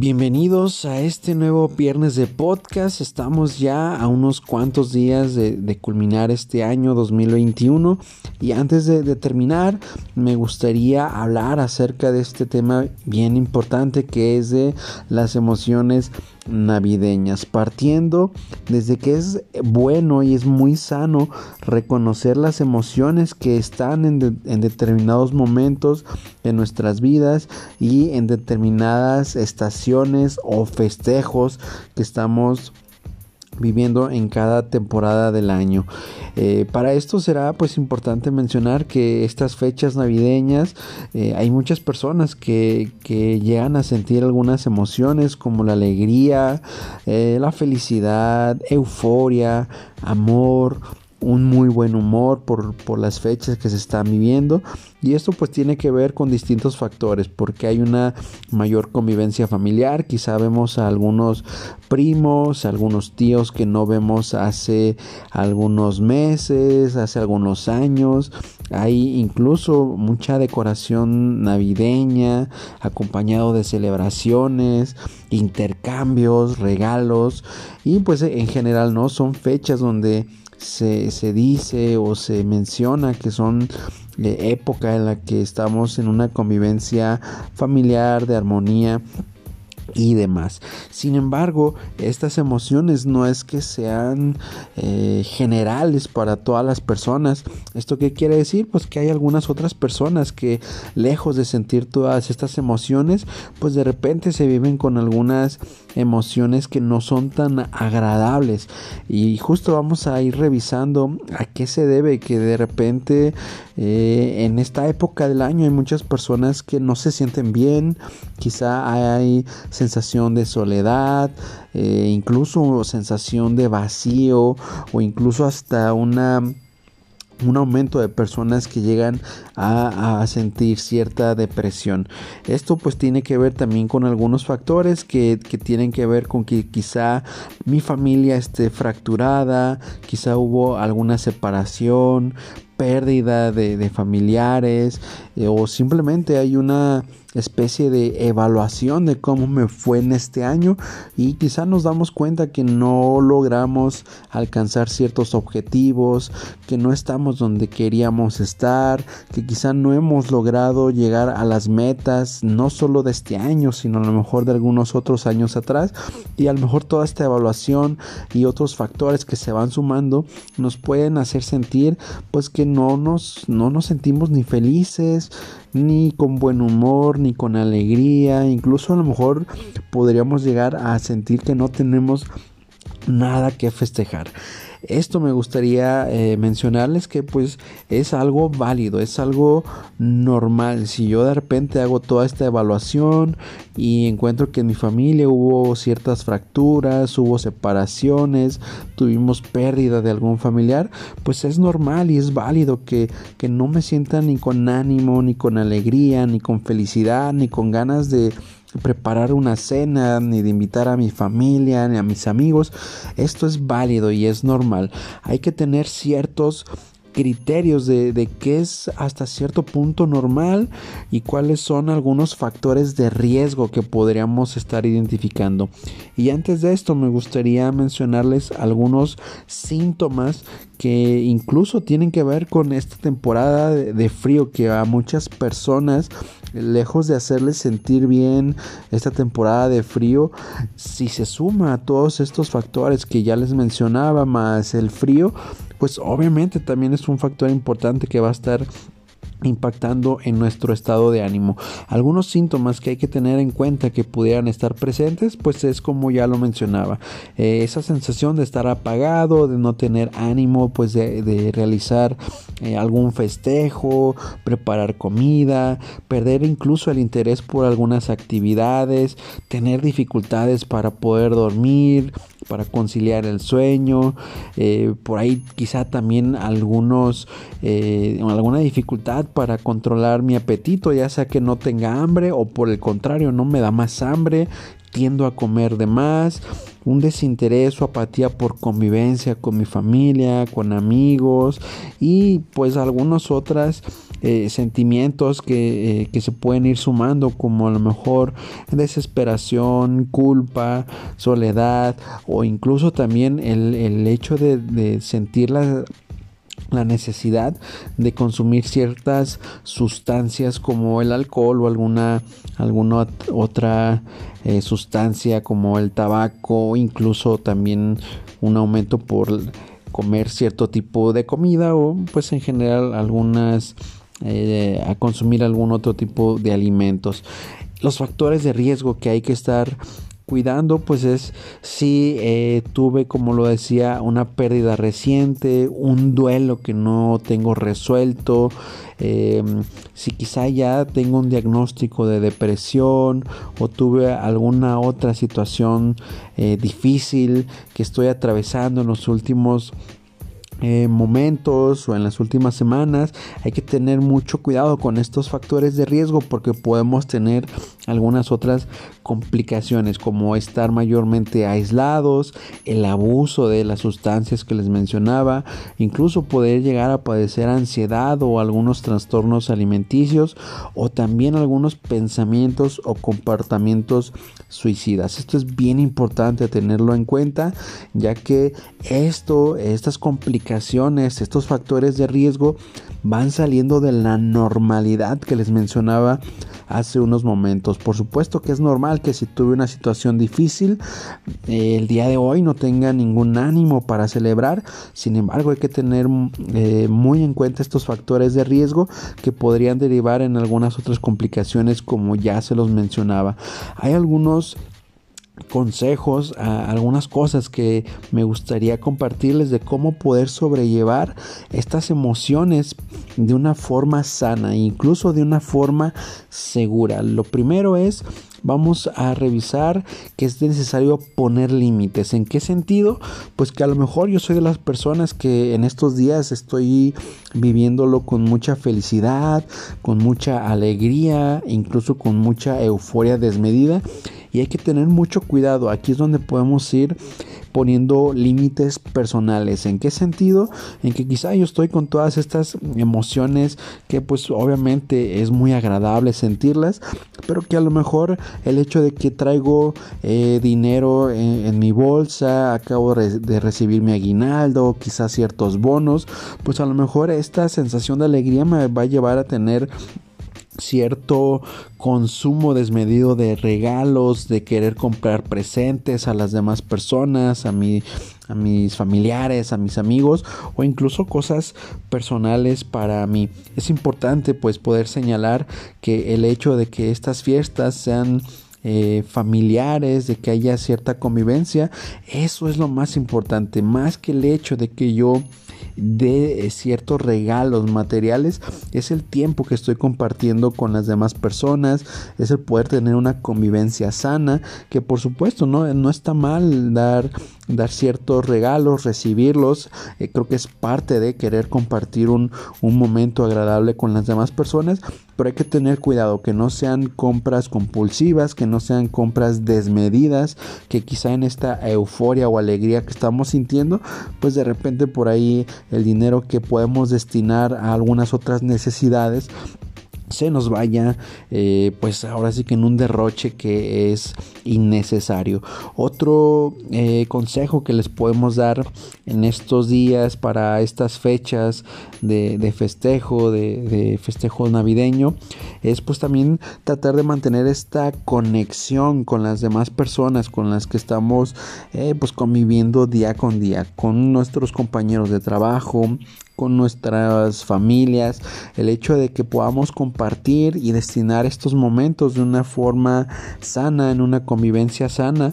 Bienvenidos a este nuevo viernes de podcast. Estamos ya a unos cuantos días de, culminar este año 2021 y antes de, terminar me gustaría hablar acerca de este tema bien importante que es de las emociones navideñas, partiendo desde que es bueno y es muy sano reconocer las emociones que están en, en determinados momentos de nuestras vidas y en determinadas estaciones o festejos que estamos viviendo en cada temporada del año. Eh, para esto será pues importante mencionar que estas fechas navideñas eh, hay muchas personas que, que, llegan a sentir algunas emociones como la alegría, eh, la felicidad, euforia, amor, un muy buen humor por, por, las fechas que se están viviendo. Y esto pues tiene que ver con distintos factores porque hay una mayor convivencia familiar. Quizá vemos a algunos primos algunos tíos que no vemos hace algunos meses hace algunos años. Hay incluso mucha decoración navideña acompañado de celebraciones intercambios regalos. Y pues en general no son fechas donde se, dice o se menciona que son de época en la que estamos en una convivencia familiar de armonía y demás. Sin embargo, estas emociones no es que sean eh, generales para todas las personas. ¿Esto qué quiere decir? Pues que hay algunas otras personas que lejos de sentir todas estas emociones, pues de repente se viven con algunas emociones que no son tan agradables. Y justo vamos a ir revisando a qué se debe que de repente eh, en esta época del año hay muchas personas que no se sienten bien, quizá hay sensación de soledad, eh, incluso sensación de vacío o incluso hasta una un aumento de personas que llegan a, sentir cierta depresión. Esto pues tiene que ver también con algunos factores que, que, tienen que ver con que quizá mi familia esté fracturada, quizá hubo alguna separación, pérdida de, familiares eh, o simplemente hay una especie de evaluación de cómo me fue en este año y quizá nos damos cuenta que no logramos alcanzar ciertos objetivos, que no estamos donde queríamos estar, que quizá no hemos logrado llegar a las metas, no solo de este año, sino a lo mejor de algunos otros años atrás. Y a lo mejor toda esta evaluación y otros factores que se van sumando nos pueden hacer sentir pues que no nos, no nos sentimos ni felices, ni con buen humor, ni con alegría, incluso a lo mejor podríamos llegar a sentir que no tenemos nada que festejar. Esto me gustaría eh, mencionarles que pues es algo válido, es algo normal. Si yo de repente hago toda esta evaluación y encuentro que en mi familia hubo ciertas fracturas, hubo separaciones, tuvimos pérdida de algún familiar, pues es normal y es válido que, que no me sienta ni con ánimo, ni con alegría, ni con felicidad, ni con ganas de preparar una cena, ni de invitar a mi familia, ni a mis amigos. Esto es válido y es normal. Hay que tener ciertos criterios de, de, qué es hasta cierto punto normal y cuáles son algunos factores de riesgo que podríamos estar identificando. Y antes de esto me gustaría mencionarles algunos síntomas que incluso tienen que ver con esta temporada de, frío que a muchas personas lejos de hacerles sentir bien esta temporada de frío si se suma a todos estos factores que ya les mencionaba más el frío pues obviamente también es un factor importante que va a estar impactando en nuestro estado de ánimo. Algunos síntomas que hay que tener en cuenta que pudieran estar presentes, pues es como ya lo mencionaba, eh, esa sensación de estar apagado, de no tener ánimo, pues de, realizar eh, algún festejo, preparar comida, perder incluso el interés por algunas actividades, tener dificultades para poder dormir, para conciliar el sueño, eh, por ahí quizá también algunos, alguna dificultad para controlar mi apetito, ya sea que no tenga hambre o por el contrario no me da más hambre, tiendo a comer de más, un desinterés o apatía por convivencia con mi familia, con amigos y pues algunas otras eh, sentimientos que, eh, que, se pueden ir sumando como a lo mejor desesperación, culpa, soledad o incluso también el, el hecho de, de sentir la la necesidad de consumir ciertas sustancias como el alcohol o alguna, alguna otra eh, sustancia como el tabaco, incluso también un aumento por comer cierto tipo de comida o pues en general algunas eh, a consumir algún otro tipo de alimentos. Los factores de riesgo que hay que estar cuidando pues es si eh, tuve como lo decía una pérdida reciente un duelo que no tengo resuelto em, si quizá ya tengo un diagnóstico de depresión o tuve alguna otra situación eh, difícil que estoy atravesando en los últimos eh, momentos o en las últimas semanas hay que tener mucho cuidado con estos factores de riesgo porque podemos tener algunas otras complicaciones como estar mayormente aislados, el abuso de las sustancias que les mencionaba, incluso poder llegar a padecer ansiedad o algunos trastornos alimenticios o también algunos pensamientos o comportamientos suicidas. Esto es bien importante tenerlo en cuenta ya que esto, estas complicaciones, estos factores de riesgo van saliendo de la normalidad que les mencionaba hace unos momentos. Por supuesto que es normal que si tuve una situación difícil, el día de hoy no tenga ningún ánimo para celebrar. Sin embargo, hay que tener eh, muy en cuenta estos factores de riesgo que podrían derivar en algunas otras complicaciones como ya se los mencionaba. Hay algunos consejos, algunas cosas que me gustaría compartirles de cómo poder sobrellevar estas emociones de una forma sana, incluso de una forma segura. Lo primero es vamos a revisar que es necesario poner límites. ¿En qué sentido? Pues que a lo mejor yo soy de las personas que en estos días estoy viviéndolo con mucha felicidad, con mucha alegría, incluso con mucha euforia desmedida y hay que tener mucho cuidado. Aquí es donde podemos ir poniendo límites personales. ¿En qué sentido? En que quizá yo estoy con todas estas emociones que pues obviamente es muy agradable sentirlas, pero que a lo mejor el hecho de que traigo eh, dinero en, mi bolsa, acabo de recibir mi aguinaldo, quizás ciertos bonos, pues a lo mejor esta sensación de alegría me va a llevar a tener cierto consumo desmedido de regalos, de querer comprar presentes a las demás personas, a a mis familiares, a mis amigos o incluso cosas personales para mí. Es importante pues poder señalar que el hecho de que estas fiestas sean eh, familiares, de que haya cierta convivencia, eso es lo más importante, más que el hecho de que yo de eh, ciertos regalos materiales es el tiempo que estoy compartiendo con las demás personas, es el poder tener una convivencia sana, que por supuesto no, no está mal dar, dar ciertos regalos, recibirlos, eh, creo que es parte de querer compartir un, un momento agradable con las demás personas, pero hay que tener cuidado que no sean compras compulsivas, que no sean compras desmedidas, que quizá en esta euforia o alegría que estamos sintiendo, pues de repente por ahí el dinero que podemos destinar a algunas otras necesidades se nos vaya eh, pues ahora sí que en un derroche que es innecesario. Otro eh, consejo que les podemos dar en estos días para estas fechas de, festejo de, festejo navideño es pues también tratar de mantener esta conexión con las demás personas con las que estamos eh, pues conviviendo día con día con nuestros compañeros de trabajo con nuestras familias, el hecho de que podamos compartir y destinar estos momentos de una forma sana, en una convivencia sana,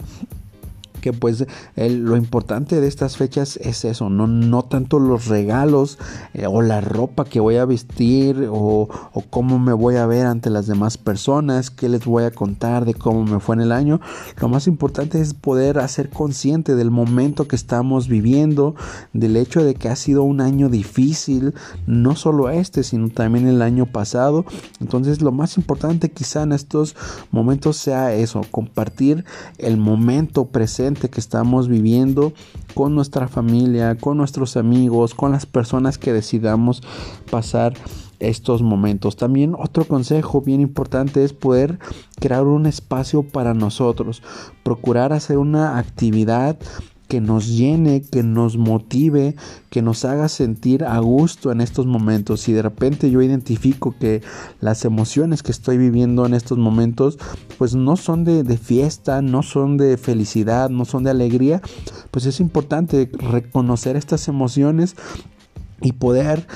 que pues lo importante de estas fechas es eso, no, no tanto los regalos eh, o la ropa que voy a vestir o, o, cómo me voy a ver ante las demás personas, qué les voy a contar de cómo me fue en el año. Lo más importante es poder hacer consciente del momento que estamos viviendo, del hecho de que ha sido un año difícil, no solo este, sino también el año pasado. Entonces lo más importante quizá en estos momentos sea eso, compartir el momento presente que estamos viviendo con nuestra familia, con nuestros amigos, con las personas que decidamos pasar estos momentos. También otro consejo bien importante es poder crear un espacio para nosotros, procurar hacer una actividad que nos llene, que nos motive, que nos haga sentir a gusto en estos momentos. Si de repente yo identifico que las emociones que estoy viviendo en estos momentos, pues no son de, fiesta, no son de felicidad, no son de alegría, pues es importante reconocer estas emociones y poder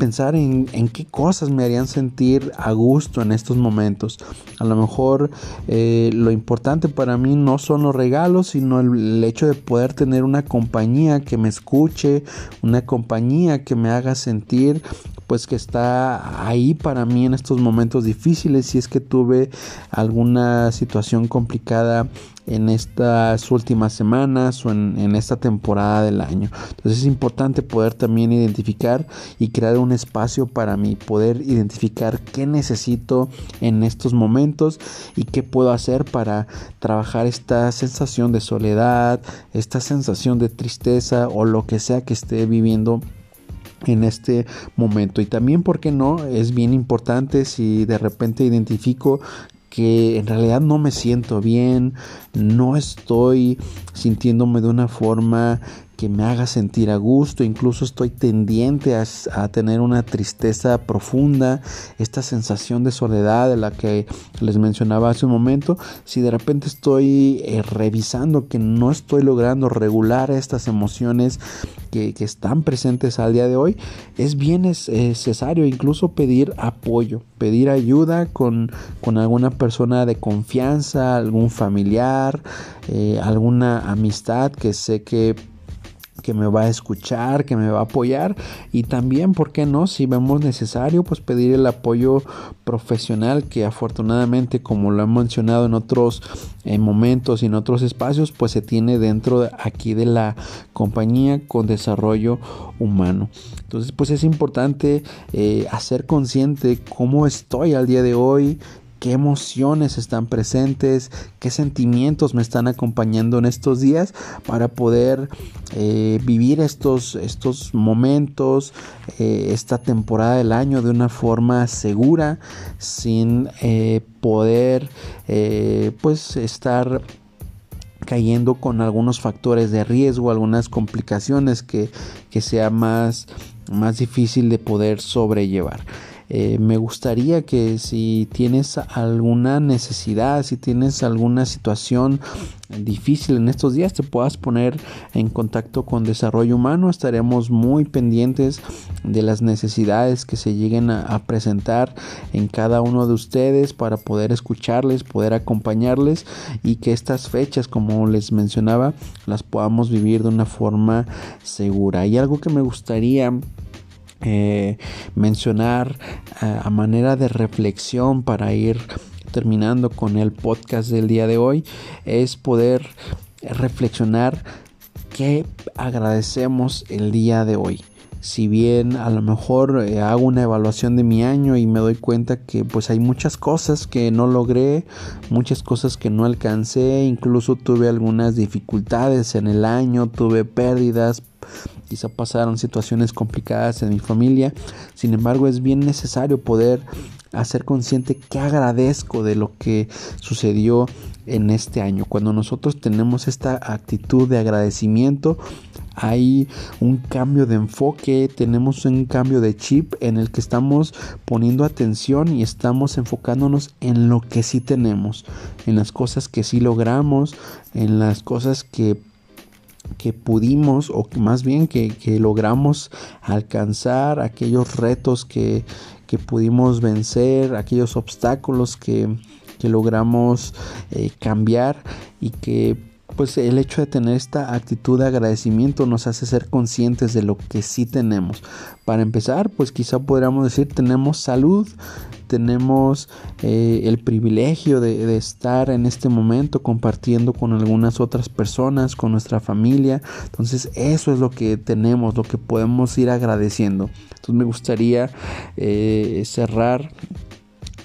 pensar en, qué cosas me harían sentir a gusto en estos momentos. A lo mejor eh, lo importante para mí no son los regalos, sino el, hecho de poder tener una compañía que me escuche, una compañía que me haga sentir pues que está ahí para mí en estos momentos difíciles si es que tuve alguna situación complicada en estas últimas semanas o en, esta temporada del año. Entonces es importante poder también identificar y crear un espacio para mí, poder identificar qué necesito en estos momentos y qué puedo hacer para trabajar esta sensación de soledad, esta sensación de tristeza o lo que sea que esté viviendo en este momento y también porque no es bien importante si de repente identifico que en realidad no me siento bien, no estoy sintiéndome de una forma que me haga sentir a gusto, incluso estoy tendiente a, tener una tristeza profunda, esta sensación de soledad de la que les mencionaba hace un momento, si de repente estoy eh, revisando que no estoy logrando regular estas emociones que, están presentes al día de hoy, es bien necesario incluso pedir apoyo, pedir ayuda con, con alguna persona de confianza, algún familiar, eh, alguna amistad que sé que que me va a escuchar, que me va a apoyar y también, ¿por qué no? Si vemos necesario, pues pedir el apoyo profesional que afortunadamente, como lo he mencionado en otros momentos y en otros espacios, pues se tiene dentro de aquí de la compañía con desarrollo humano. Entonces, pues es importante eh, hacer consciente cómo estoy al día de hoy, qué emociones están presentes, qué sentimientos me están acompañando en estos días para poder eh, vivir estos, estos momentos, eh, esta temporada del año de una forma segura, sin eh, poder pues estar cayendo con algunos factores de riesgo, algunas complicaciones que, que sea más, más difícil de poder sobrellevar. Eh, me gustaría que si tienes alguna necesidad, si tienes alguna situación difícil en estos días, te puedas poner en contacto con Desarrollo Humano. Estaremos muy pendientes de las necesidades que se lleguen a, presentar en cada uno de ustedes para poder escucharles, poder acompañarles y que estas fechas, como les mencionaba, las podamos vivir de una forma segura. Y algo que me gustaría eh, mencionar eh, a manera de reflexión para ir terminando con el podcast del día de hoy es poder reflexionar qué agradecemos el día de hoy. Si bien a lo mejor eh, hago una evaluación de mi año y me doy cuenta que pues hay muchas cosas que no logré, muchas cosas que no alcancé, incluso tuve algunas dificultades en el año, tuve pérdidas, quizá pasaron situaciones complicadas en mi familia, sin embargo es bien necesario poder hacer consciente que agradezco de lo que sucedió en este año. Cuando nosotros tenemos esta actitud de agradecimiento, hay un cambio de enfoque, tenemos un cambio de chip en el que estamos poniendo atención y estamos enfocándonos en lo que sí tenemos, en las cosas que sí logramos, en las cosas que que pudimos o más bien que, logramos alcanzar aquellos retos que, pudimos vencer, aquellos obstáculos que, logramos eh, cambiar y que pues el hecho de tener esta actitud de agradecimiento nos hace ser conscientes de lo que sí tenemos. Para empezar, pues quizá podríamos decir tenemos salud, tenemos eh, el privilegio de, estar en este momento compartiendo con algunas otras personas, con nuestra familia. Entonces eso es lo que tenemos, lo que podemos ir agradeciendo. Entonces me gustaría eh, cerrar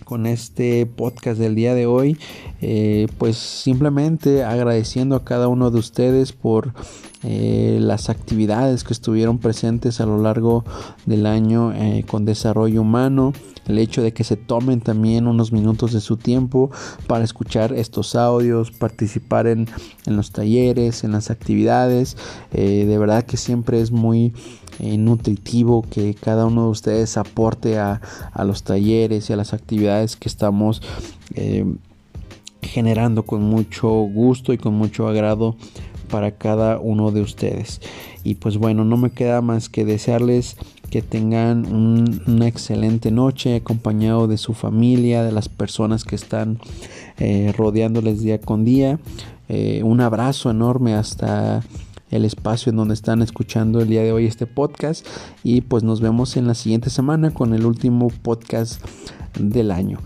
con este podcast del día de hoy. Eh, pues simplemente agradeciendo a cada uno de ustedes por eh, las actividades que estuvieron presentes a lo largo del año eh, con desarrollo humano el hecho de que se tomen también unos minutos de su tiempo para escuchar estos audios, participar en, los talleres, en las actividades. Eh, de verdad que siempre es muy eh, nutritivo que cada uno de ustedes aporte a, los talleres y a las actividades que estamos eh, generando con mucho gusto y con mucho agrado para cada uno de ustedes. Y pues bueno, no me queda más que desearles que tengan una excelente noche acompañado de su familia, de las personas que están eh, rodeándoles día con día. Un abrazo enorme hasta el espacio en donde están escuchando el día de hoy este podcast y pues nos vemos en la siguiente semana con el último podcast del año.